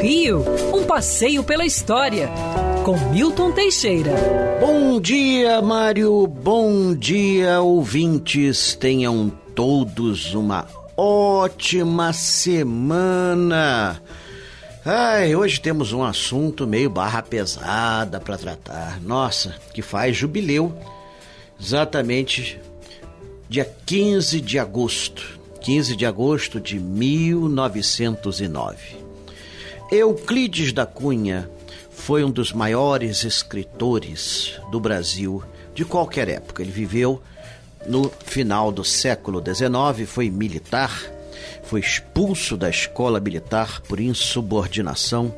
Rio, um passeio pela história, com Milton Teixeira. Bom dia, Mário. Bom dia, ouvintes. Tenham todos uma ótima semana. Ai, hoje temos um assunto meio barra pesada para tratar. Nossa, que faz jubileu. Exatamente dia 15 de agosto. 15 de agosto de 1909. Euclides da Cunha foi um dos maiores escritores do Brasil de qualquer época. Ele viveu no final do século XIX, foi militar, foi expulso da escola militar por insubordinação,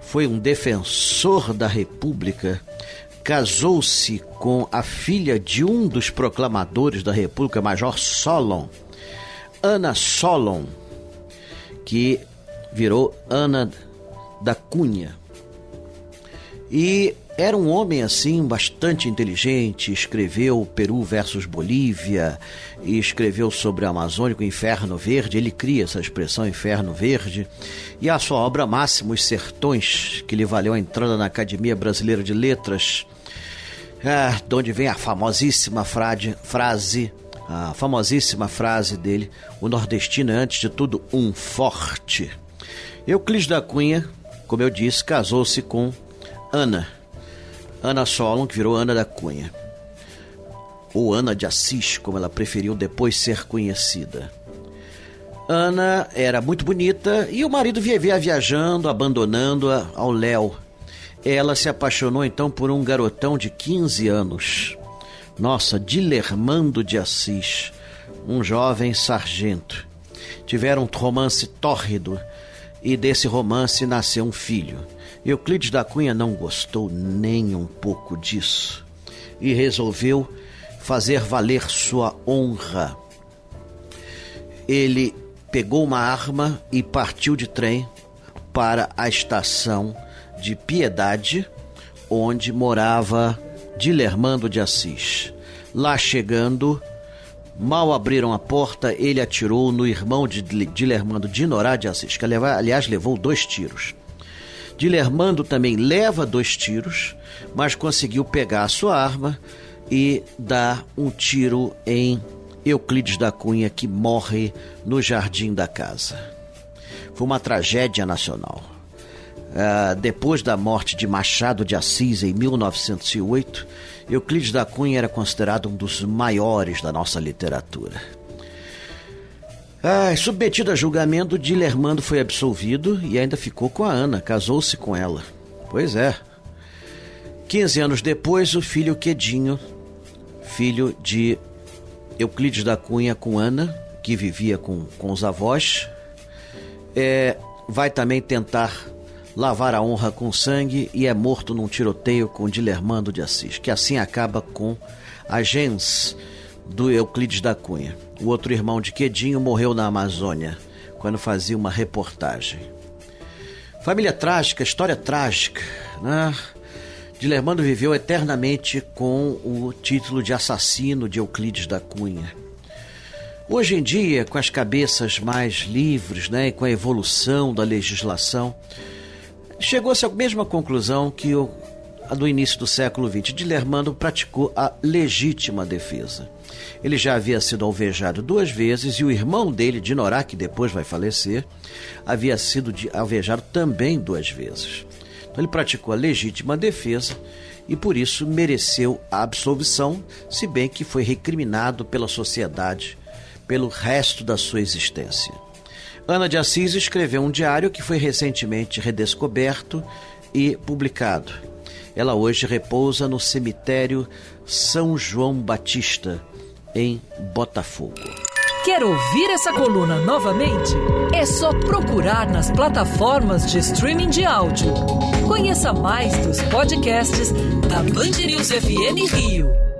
foi um defensor da República, casou-se com a filha de um dos proclamadores da República, Major Solon, Ana Solon, que virou Ana da Cunha. E era um homem assim bastante inteligente, escreveu Peru versus Bolívia e escreveu sobre o Amazônico Inferno Verde, ele cria essa expressão Inferno Verde, e a sua obra máxima, Os Sertões, que lhe valeu a entrada na Academia Brasileira de Letras, ah, de onde vem a famosíssima frade, frase, a famosíssima frase dele, o nordestino é antes de tudo um forte. Euclides da Cunha, como eu disse, casou-se com Ana, Ana Solon, que virou Ana da Cunha. Ou Ana de Assis, como ela preferiu depois ser conhecida. Ana era muito bonita e o marido vivia viajando, abandonando-a ao léu. Ela se apaixonou então por um garotão de 15 anos. Nossa, Dilermando de Assis, um jovem sargento. Tiveram um romance tórrido e desse romance nasceu um filho. Euclides da Cunha não gostou nem um pouco disso e resolveu fazer valer sua honra. Ele pegou uma arma e partiu de trem para a estação de Piedade, onde morava Dilermando de Assis. Lá chegando, mal abriram a porta, ele atirou no irmão de Dilermando Dinorá de Assis, que aliás levou dois tiros. Dilermando também leva dois tiros, mas conseguiu pegar a sua arma e dar um tiro em Euclides da Cunha, que morre no jardim da casa. Foi uma tragédia nacional. Uh, depois da morte de Machado de Assis em 1908, Euclides da Cunha era considerado um dos maiores da nossa literatura. Ah, submetido a julgamento, Dilermando foi absolvido e ainda ficou com a Ana, casou-se com ela. Pois é. 15 anos depois, o filho Quedinho, filho de Euclides da Cunha com Ana, que vivia com, com os avós, é, vai também tentar lavar a honra com sangue e é morto num tiroteio com Dilermando de Assis, que assim acaba com a gens do Euclides da Cunha. O outro irmão de Quedinho morreu na Amazônia, quando fazia uma reportagem. Família trágica, história trágica, né? Dilermando viveu eternamente com o título de assassino de Euclides da Cunha. Hoje em dia, com as cabeças mais livres, né, e com a evolução da legislação, chegou-se à mesma conclusão que o, a do início do século XX. Dilermando praticou a legítima defesa. Ele já havia sido alvejado duas vezes e o irmão dele, Dinorá, que depois vai falecer, havia sido alvejado também duas vezes. Então ele praticou a legítima defesa e por isso mereceu a absolvição, se bem que foi recriminado pela sociedade pelo resto da sua existência. Ana de Assis escreveu um diário que foi recentemente redescoberto e publicado. Ela hoje repousa no cemitério São João Batista, em Botafogo. Quer ouvir essa coluna novamente? É só procurar nas plataformas de streaming de áudio. Conheça mais dos podcasts da Band News FM Rio.